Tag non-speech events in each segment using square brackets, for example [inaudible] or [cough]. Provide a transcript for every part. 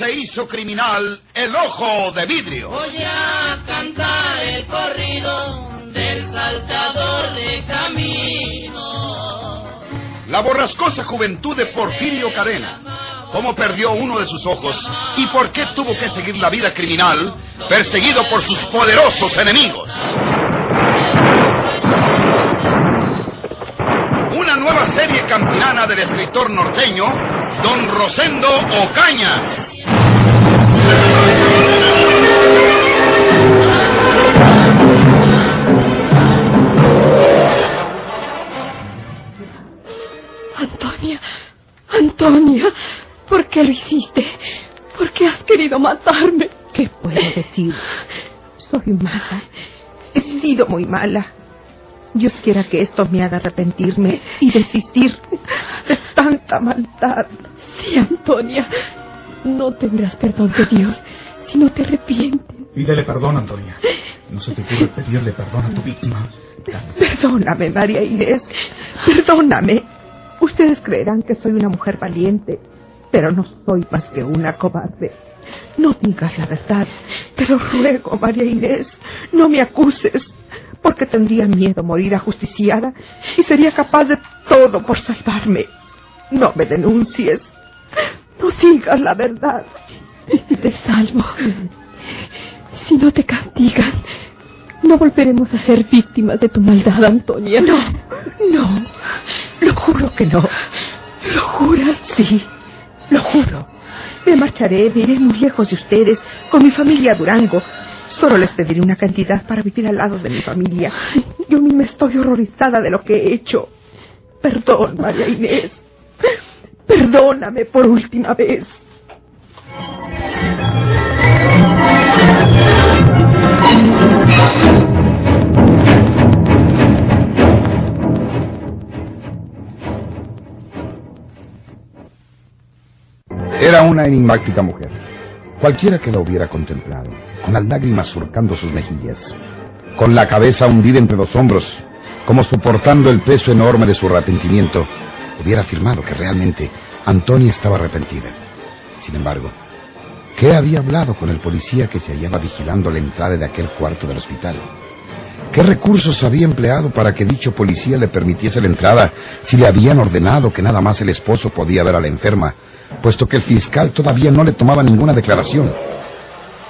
se hizo criminal el ojo de vidrio. Voy a cantar el corrido del saltador de camino. La borrascosa juventud de Porfirio Cadena. Cómo perdió uno de sus ojos y por qué tuvo que seguir la vida criminal perseguido por sus poderosos enemigos. Una nueva serie campinana del escritor norteño, Don Rosendo Ocaña. Matarme? ¿Qué puedo decir? Soy mala. He sido muy mala. Dios quiera que esto me haga arrepentirme y desistir de tanta maldad. Sí, Antonia. No tendrás perdón de Dios si no te arrepientes. Pídele perdón, Antonia. No se te ocurre pedirle perdón a tu víctima. Perdóname, María Inés. Perdóname. Ustedes creerán que soy una mujer valiente, pero no soy más que una cobarde. No digas la verdad, pero ruego, María Inés, no me acuses, porque tendría miedo morir ajusticiada y sería capaz de todo por salvarme. No me denuncies. No digas la verdad. Te salvo. Si no te castigan, no volveremos a ser víctimas de tu maldad, Antonia. No, no. Lo juro que no. ¿Lo juras? Sí, lo juro. Me marcharé, me muy lejos de ustedes, con mi familia a Durango. Solo les pediré una cantidad para vivir al lado de mi familia. Yo misma estoy horrorizada de lo que he hecho. Perdón, María Inés. Perdóname por última vez. Era una enigmática mujer. Cualquiera que la hubiera contemplado, con las lágrimas surcando sus mejillas, con la cabeza hundida entre los hombros, como soportando el peso enorme de su arrepentimiento, hubiera afirmado que realmente Antonia estaba arrepentida. Sin embargo, ¿qué había hablado con el policía que se hallaba vigilando la entrada de aquel cuarto del hospital? ¿Qué recursos había empleado para que dicho policía le permitiese la entrada si le habían ordenado que nada más el esposo podía ver a la enferma, puesto que el fiscal todavía no le tomaba ninguna declaración?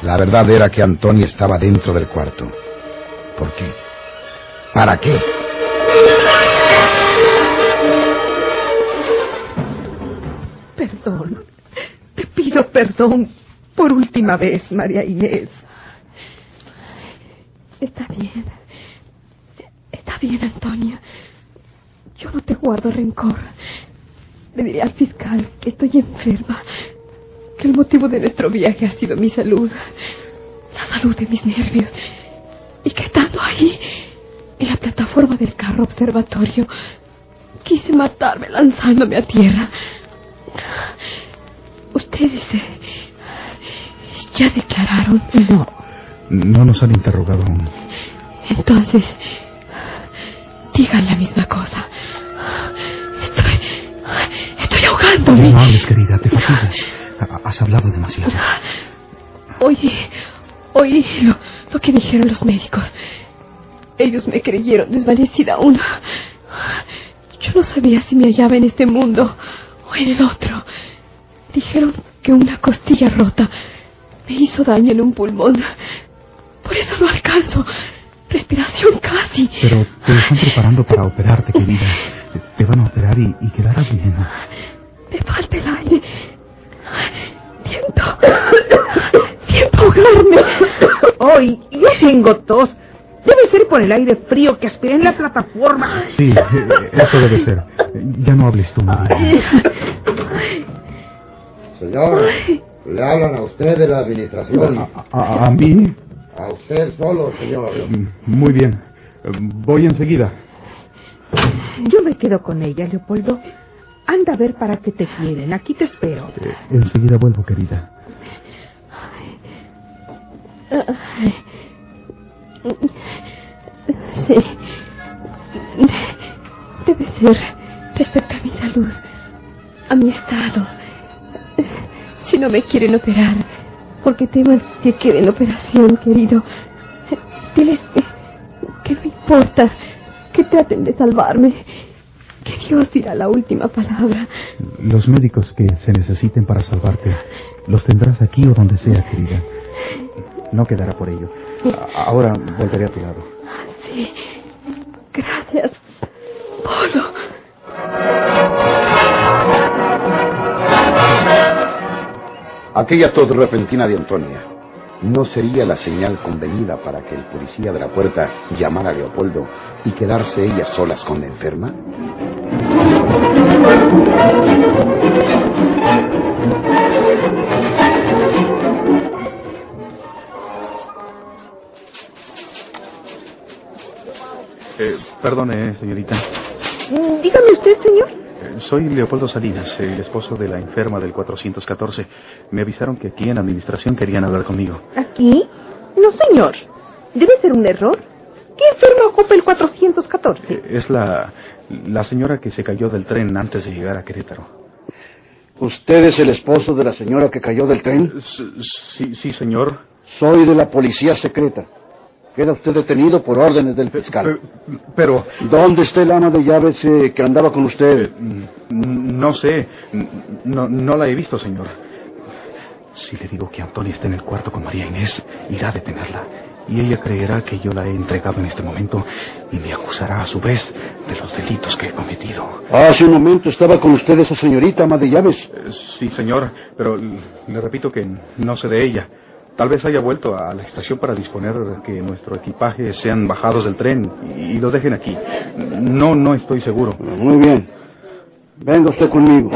La verdad era que Antonia estaba dentro del cuarto. ¿Por qué? ¿Para qué? Perdón. Te pido perdón por última vez, María Inés. Está bien. Está bien, Antonia. Yo no te guardo rencor. Le diré al fiscal que estoy enferma, que el motivo de nuestro viaje ha sido mi salud, la salud de mis nervios, y que estando ahí, en la plataforma del carro observatorio, quise matarme lanzándome a tierra. Ustedes eh, ya declararon. No, no nos han interrogado aún. Entonces, digan la misma cosa. Estoy. Estoy ahogándome. No hables, querida, te fatigas. Ha- Has hablado demasiado. Oí. Oí lo, lo que dijeron los médicos. Ellos me creyeron desvanecida aún. Yo no sabía si me hallaba en este mundo o en el otro. Dijeron que una costilla rota me hizo daño en un pulmón. Por eso no alcanzo. Respiración casi. Pero te están preparando para operarte, [laughs] querida. Te- Te van a operar y, y quedarás bien. Me falta el aire. Siento. Siento ahogarme. Hoy yo tengo tos. Debe ser por el aire frío que aspiré en la plataforma. Sí, eso debe ser. Ya no hables tú, María. Señor, le hablan a usted de la administración. ¿A, a- a mí? A usted solo, señor. Muy bien. Voy enseguida. Yo me quedo con ella, Leopoldo. Anda a ver para qué te quieren. Aquí te espero. Eh, enseguida vuelvo, querida. Sí. Debe ser respecto a mi salud, a mi estado. Si no me quieren operar, porque teman que quede en operación, querido. Diles que, que no importa, que traten de salvarme. Que Dios dirá la última palabra. Los médicos que se necesiten para salvarte los tendrás aquí o donde sea, querida. No quedará por ello. Ahora volveré a tu lado. Sí. Gracias, Polo. Aquella tos repentina de Antonia no sería la señal convenida para que el policía de la puerta llamara a Leopoldo y quedarse ellas solas con la enferma. Eh, perdone, señorita. Mm, Dígame usted, señor. Soy Leopoldo Salinas, el esposo de la enferma del 414. Me avisaron que aquí en administración querían hablar conmigo. ¿Aquí? No, señor. Debe ser un error. ¿Qué enfermo ocupa el 414? Eh, Es la, la señora que se cayó del tren antes de llegar a Querétaro. ¿Usted es el esposo de la señora que cayó del tren? Sí, sí, señor. Soy de la policía secreta. Queda usted detenido por órdenes del fiscal. Pe- Pero, ¿Dónde está el ama de llaves eh, que andaba con usted? mm, no sé. No, no la he visto, señor. Si le digo que Antonia está en el cuarto con María Inés, irá a detenerla. Y ella creerá que yo la he entregado en este momento y me acusará a su vez de los delitos que he cometido. Hace un momento estaba con usted esa señorita ama de llaves. Eh, Sí, señor, pero le repito que no sé de ella. Tal vez haya vuelto a la estación para disponer que nuestro equipaje sean bajados del tren y, y lo dejen aquí. No, no estoy seguro. Muy bien. Venga usted conmigo.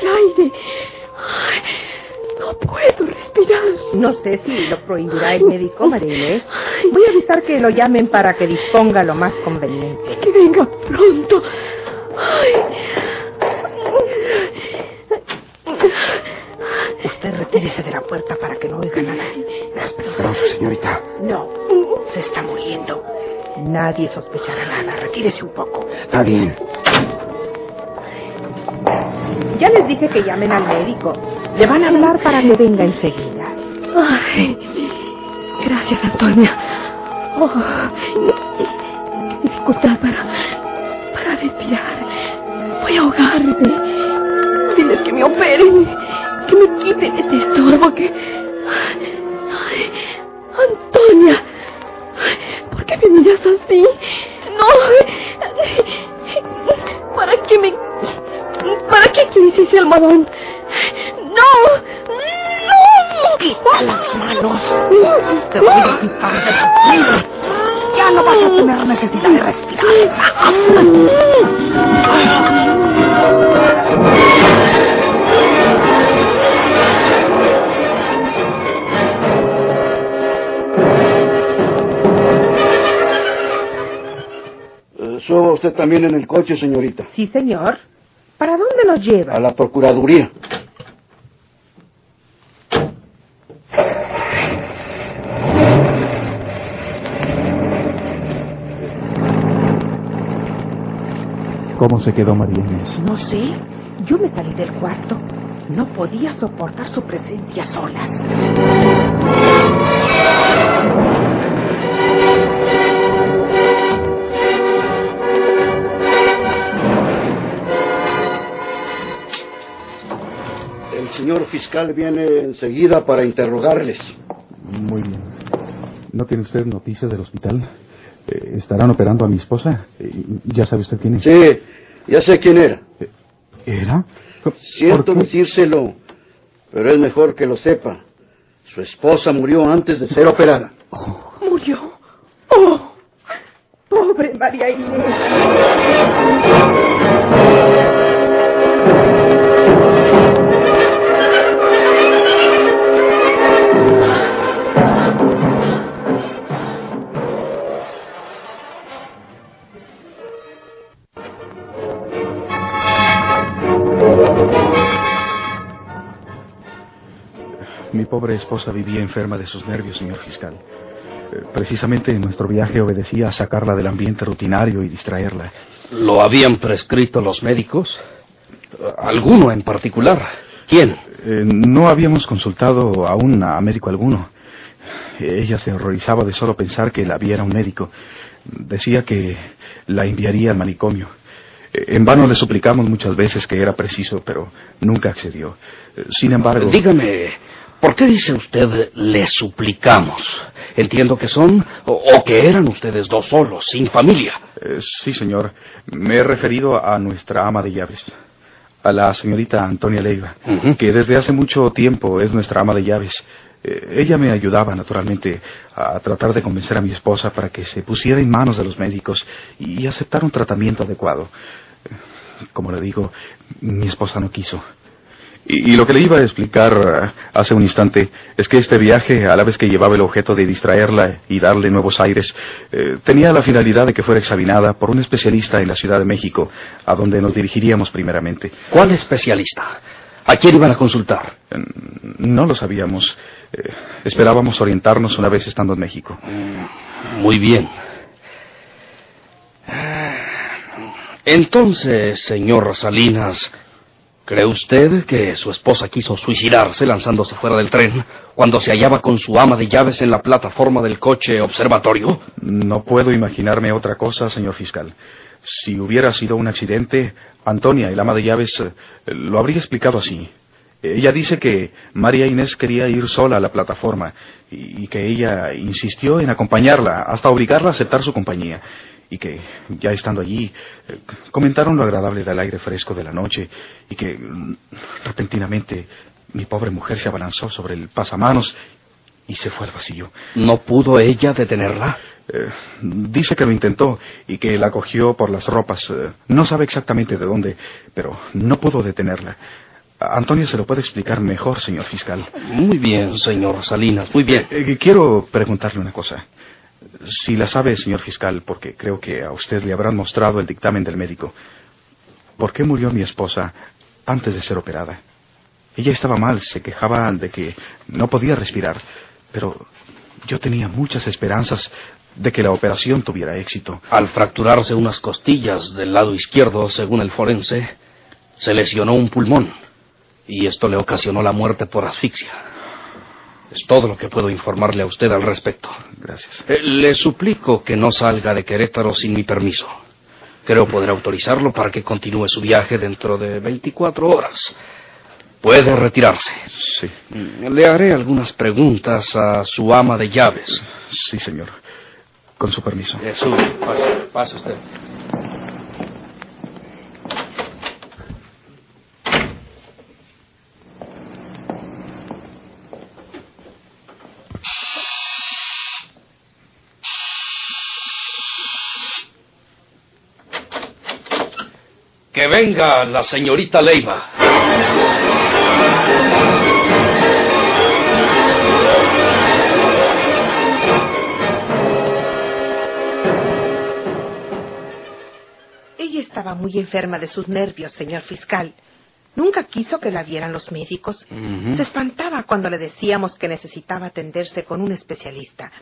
El aire. Ay, no puedo respirar. No sé si lo prohibirá el médico, María Inés. Voy a avisar que lo llamen para que disponga lo más conveniente. Que venga pronto. Ay. Usted retírese de la puerta para que no oigan a nadie. Es peligroso, señorita. No, se está muriendo. Nadie sospechará nada. Retírese un poco. Está bien. Ya les dije que llamen al médico. Le van a hablar para que venga enseguida. Ay, gracias, Antonia. Oh, dificultad para, para respirar. Voy a ahogarme. Diles que me operen, que me quiten este estorbo que... Antonia, ¿por qué me miras así? No, ¿para qué me... ¿Para qué quieres ese almohadón? ¡No! ¡No! Quita las manos. Te voy a quitar de la vida. Ya no vas a tener necesidad de respirar. Eh, suba usted también en el coche, señorita. Sí, señor. ¿Para dónde nos lleva? A la Procuraduría. ¿Cómo se quedó María Inés? No sé. Yo me salí del cuarto. No podía soportar su presencia sola. El señor fiscal viene enseguida para interrogarles. Muy bien. ¿No tiene usted noticias del hospital? Eh, ¿Estarán operando a mi esposa? Eh, ¿Ya sabe usted quién es? Sí, ya sé quién era. ¿Era? ¿Por Siento decírselo, pero es mejor que lo sepa. Su esposa murió antes de ser operada. Murió. Oh, pobre María Inés. Pobre esposa vivía enferma de sus nervios, señor fiscal. Eh, Precisamente nuestro viaje obedecía a sacarla del ambiente rutinario y distraerla. ¿Lo habían prescrito los médicos? ¿Alguno en particular? ¿Quién? Eh, no habíamos consultado aún a médico alguno. Ella se horrorizaba de solo pensar que la viera un médico. Decía que la enviaría al manicomio. Eh, En vano le suplicamos muchas veces que era preciso, pero nunca accedió. Sin embargo... Dígame, ¿por qué dice usted le suplicamos? Entiendo que son o, o que eran ustedes dos solos, sin familia. Eh, sí, señor. Me he referido a nuestra ama de llaves, a la señorita Antonia Leiva, que desde hace mucho tiempo es nuestra ama de llaves. Eh, ella me ayudaba, naturalmente, a tratar de convencer a mi esposa para que se pusiera en manos de los médicos y aceptara un tratamiento adecuado. Eh, Como le digo, mi esposa no quiso. Y, y lo que le iba a explicar eh, hace un instante es que este viaje, a la vez que llevaba el objeto de distraerla y darle nuevos aires, eh, tenía la finalidad de que fuera examinada por un especialista en la Ciudad de México, a donde nos dirigiríamos primeramente. ¿Cuál especialista? ¿A quién iban a consultar? Eh, No lo sabíamos. Eh, esperábamos orientarnos una vez estando en México. Muy bien. Entonces, señor Salinas, ¿cree usted que su esposa quiso suicidarse lanzándose fuera del tren cuando se hallaba con su ama de llaves en la plataforma del coche observatorio? No puedo imaginarme otra cosa, señor fiscal. Si hubiera sido un accidente, Antonia, el ama de llaves, eh, lo habría explicado así. Ella dice que María Inés quería ir sola a la plataforma y, y que ella insistió en acompañarla hasta obligarla a aceptar su compañía y que, ya estando allí, eh, comentaron lo agradable del aire fresco de la noche y que, mm, repentinamente, mi pobre mujer se abalanzó sobre el pasamanos y se fue al vacío. ¿No pudo ella detenerla? Eh, dice que lo intentó y que la cogió por las ropas. Eh, no sabe exactamente de dónde, pero no pudo detenerla. Antonio se lo puede explicar mejor, señor fiscal. Muy bien, señor Salinas, muy bien. Eh, quiero preguntarle una cosa. Si la sabe, señor fiscal, porque creo que a usted le habrán mostrado el dictamen del médico. ¿Por qué murió mi esposa antes de ser operada? Ella estaba mal, se quejaba de que no podía respirar, pero yo tenía muchas esperanzas de que la operación tuviera éxito. Al fracturarse unas costillas del lado izquierdo, según el forense, se lesionó un pulmón y esto le ocasionó la muerte por asfixia. Es todo lo que puedo informarle a usted al respecto. Gracias. Eh, le suplico que no salga de Querétaro sin mi permiso. Creo poder autorizarlo para que continúe su viaje dentro de 24 horas. Puede retirarse. Sí, Mm, Le haré algunas preguntas a su ama de llaves. sí, señor. Con su permiso. Eh, sube, pase, pase usted. Que venga la señorita Leiva. Ella estaba muy enferma de sus nervios, señor fiscal. Nunca quiso que la vieran los médicos. Se espantaba cuando le decíamos que necesitaba atenderse con un especialista.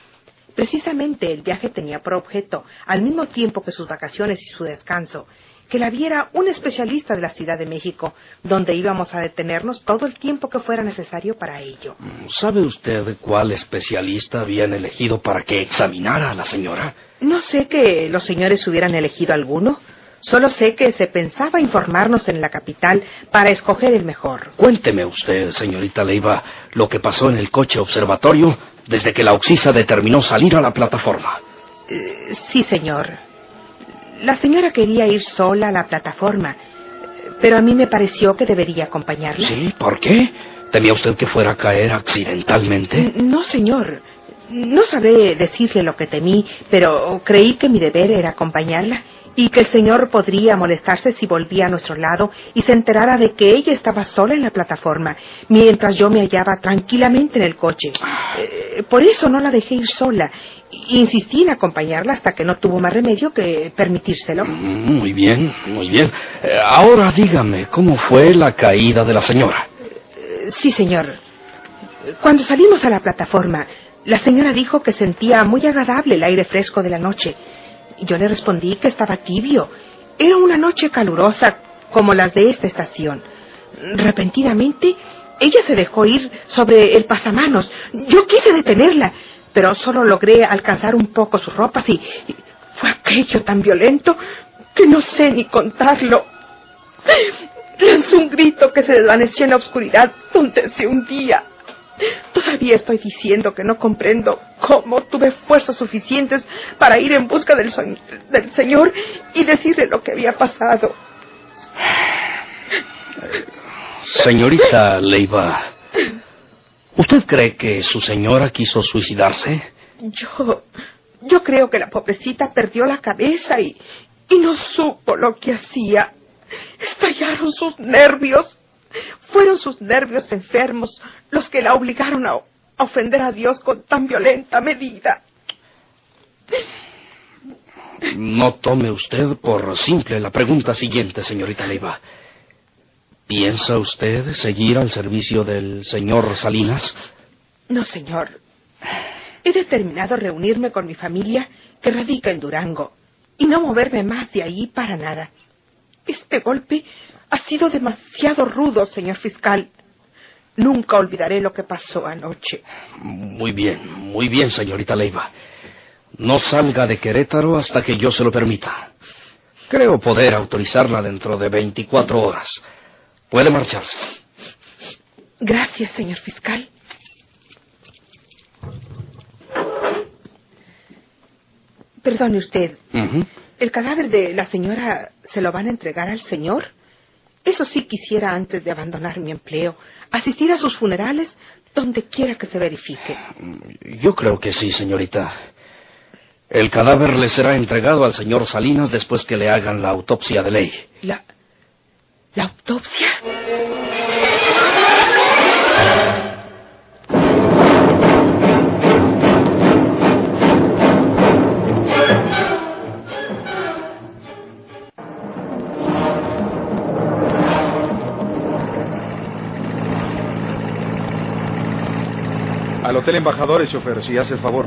Precisamente el viaje tenía por objeto, al mismo tiempo que sus vacaciones y su descanso, que la viera un especialista de la Ciudad de México, donde íbamos a detenernos todo el tiempo que fuera necesario para ello. ¿Sabe usted cuál especialista habían elegido para que examinara a la señora? No sé que los señores hubieran elegido alguno. Solo sé que se pensaba informarnos en la capital para escoger el mejor. Cuénteme usted, señorita Leiva, lo que pasó en el coche observatorio desde que la Oxisa determinó salir a la plataforma. Eh, sí, señor. La señora quería ir sola a la plataforma, pero a mí me pareció que debería acompañarla. ¿Sí? ¿Por qué? ¿Temía usted que fuera a caer accidentalmente? No, señor. No sabré decirle lo que temí, pero creí que mi deber era acompañarla y que el señor podría molestarse si volvía a nuestro lado y se enterara de que ella estaba sola en la plataforma, mientras yo me hallaba tranquilamente en el coche. Eh, por eso no la dejé ir sola. Insistí en acompañarla hasta que no tuvo más remedio que permitírselo. Muy bien, muy bien. Eh, ahora dígame, ¿cómo fue la caída de la señora? Eh, Sí, señor. Cuando salimos a la plataforma, la señora dijo que sentía muy agradable el aire fresco de la noche. Y yo le respondí que estaba tibio. Era una noche calurosa como las de esta estación. Repentinamente, ella se dejó ir sobre el pasamanos. Yo quise detenerla, pero solo logré alcanzar un poco sus ropas y, y fue aquello tan violento que no sé ni contarlo. Lanzó un grito que se desvaneció en la oscuridad donde se hundía. Todavía estoy diciendo que no comprendo cómo tuve fuerzas suficientes para ir en busca del, so- del Señor y decirle lo que había pasado. Señorita Leiva, ¿usted cree que su señora quiso suicidarse? Yo, yo creo que la pobrecita perdió la cabeza y, y no supo lo que hacía. Estallaron sus nervios. Fueron sus nervios enfermos los que la obligaron a, a ofender a Dios con tan violenta medida. No tome usted por simple la pregunta siguiente, señorita Leiva. ¿Piensa usted seguir al servicio del señor Salinas? No, señor. He determinado reunirme con mi familia que radica en Durango y no moverme más de ahí para nada. Este golpe ha sido demasiado rudo, señor fiscal. Nunca olvidaré lo que pasó anoche. Muy bien, muy bien, señorita Leiva. No salga de Querétaro hasta que yo se lo permita. Creo poder autorizarla dentro de 24 horas. Puede marcharse. Gracias, señor fiscal. Perdone usted. ¿el cadáver de la señora se lo van a entregar al señor? Eso sí quisiera antes de abandonar mi empleo, asistir a sus funerales donde quiera que se verifique. Yo creo que sí, señorita. El cadáver le será entregado al señor Salinas después que le hagan la autopsia de ley. La. la autopsia. Hotel Embajadores, chofer, si hace el favor.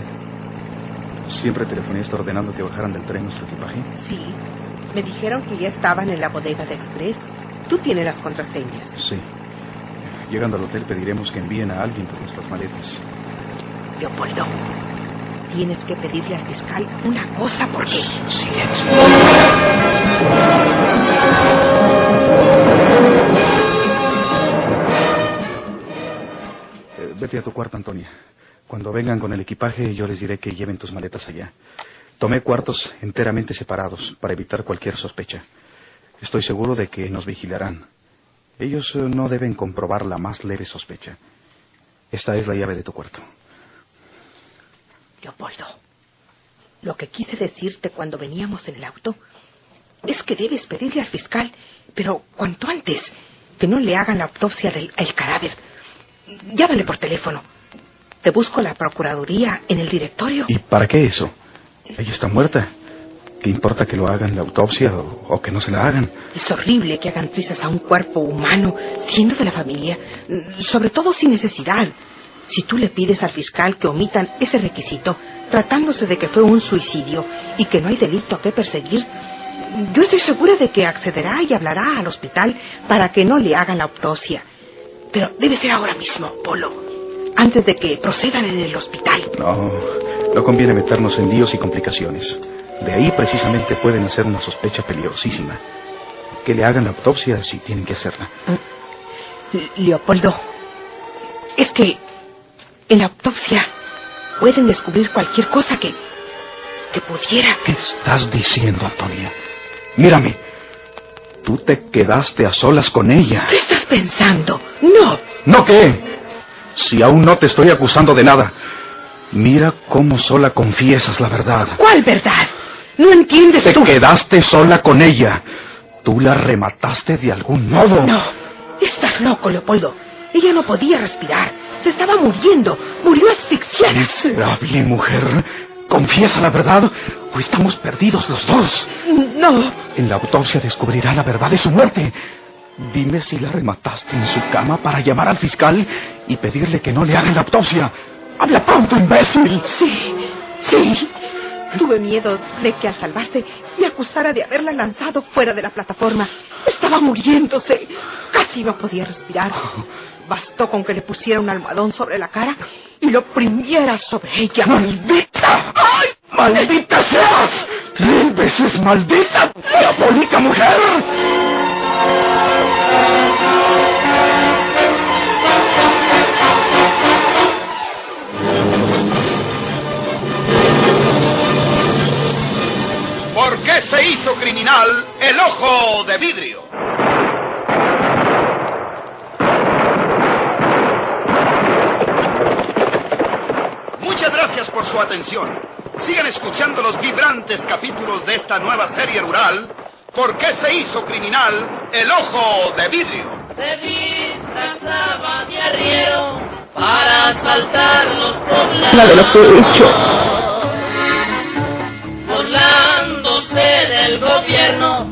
Siempre telefonista ordenando que bajaran del tren nuestro equipaje. Sí. Me dijeron que ya estaban en la bodega de Express. Tú tienes las contraseñas. Sí. Llegando al hotel pediremos que envíen a alguien por nuestras maletas. Leopoldo, tienes que pedirle al fiscal una cosa porque... Eh, vete a tu cuarto, Antonia. Cuando vengan con el equipaje, yo les diré que lleven tus maletas allá. Tomé cuartos enteramente separados para evitar cualquier sospecha. Estoy seguro de que nos vigilarán. Ellos eh, no deben comprobar la más leve sospecha. Esta es la llave de tu cuarto. Leopoldo, lo que quise decirte cuando veníamos en el auto es que debes pedirle al fiscal, pero cuanto antes, que no le hagan la autopsia del el cadáver. Llámale por teléfono. Te busco la procuraduría en el directorio. ¿Y para qué eso? Ella está muerta. ¿Qué importa que lo hagan la autopsia o, o que no se la hagan? Es horrible que hagan trizas a un cuerpo humano, siendo de la familia, sobre todo sin necesidad. Si tú le pides al fiscal que omitan ese requisito, tratándose de que fue un suicidio y que no hay delito que perseguir, yo estoy segura de que accederá y hablará al hospital para que no le hagan la autopsia. Pero debe ser ahora mismo, Polo, antes de que procedan en el hospital. No, no conviene meternos en líos y complicaciones. De ahí precisamente pueden hacer una sospecha peligrosísima. Que le hagan la autopsia si tienen que hacerla. L- Leopoldo, es que en la autopsia pueden descubrir cualquier cosa que que pudiera. ¿Qué estás diciendo, Antonia? Mírame. Tú te quedaste a solas con ella. ¿Qué estás pensando? No. ¿No qué? Si aún no te estoy acusando de nada. Mira cómo sola confiesas la verdad. ¿Cuál verdad? No entiendes Te tú. quedaste sola con ella. Tú la remataste de algún modo. No. Estás loco, Leopoldo. Ella no podía respirar. Se estaba muriendo. Murió asfixiada. Miserable mujer. Confiesa la verdad o estamos perdidos los dos. No. En la autopsia descubrirá la verdad de su muerte. Dime si la remataste en su cama para llamar al fiscal y pedirle que no le hagan la autopsia. ¡Habla pronto, imbécil! Sí, sí. Tuve miedo de que al salvarse me acusara de haberla lanzado fuera de la plataforma. Estaba muriéndose. Casi no podía respirar. [laughs] Bastó con que le pusiera un almohadón sobre la cara y lo oprimiera sobre ella. ¡Maldita! ¡Ay! ¡Maldita seas! ¡Mil veces maldita! ¡Diabólica mujer! ¿Por qué se hizo criminal el ojo de vidrio? Muchas gracias por su atención. Sigan escuchando los vibrantes capítulos de esta nueva serie rural. ¿Por qué se hizo criminal el ojo de vidrio? Se disfrazaba de arriero para asaltar los poblados. Nada de lo que he hecho. Burlándose del gobierno,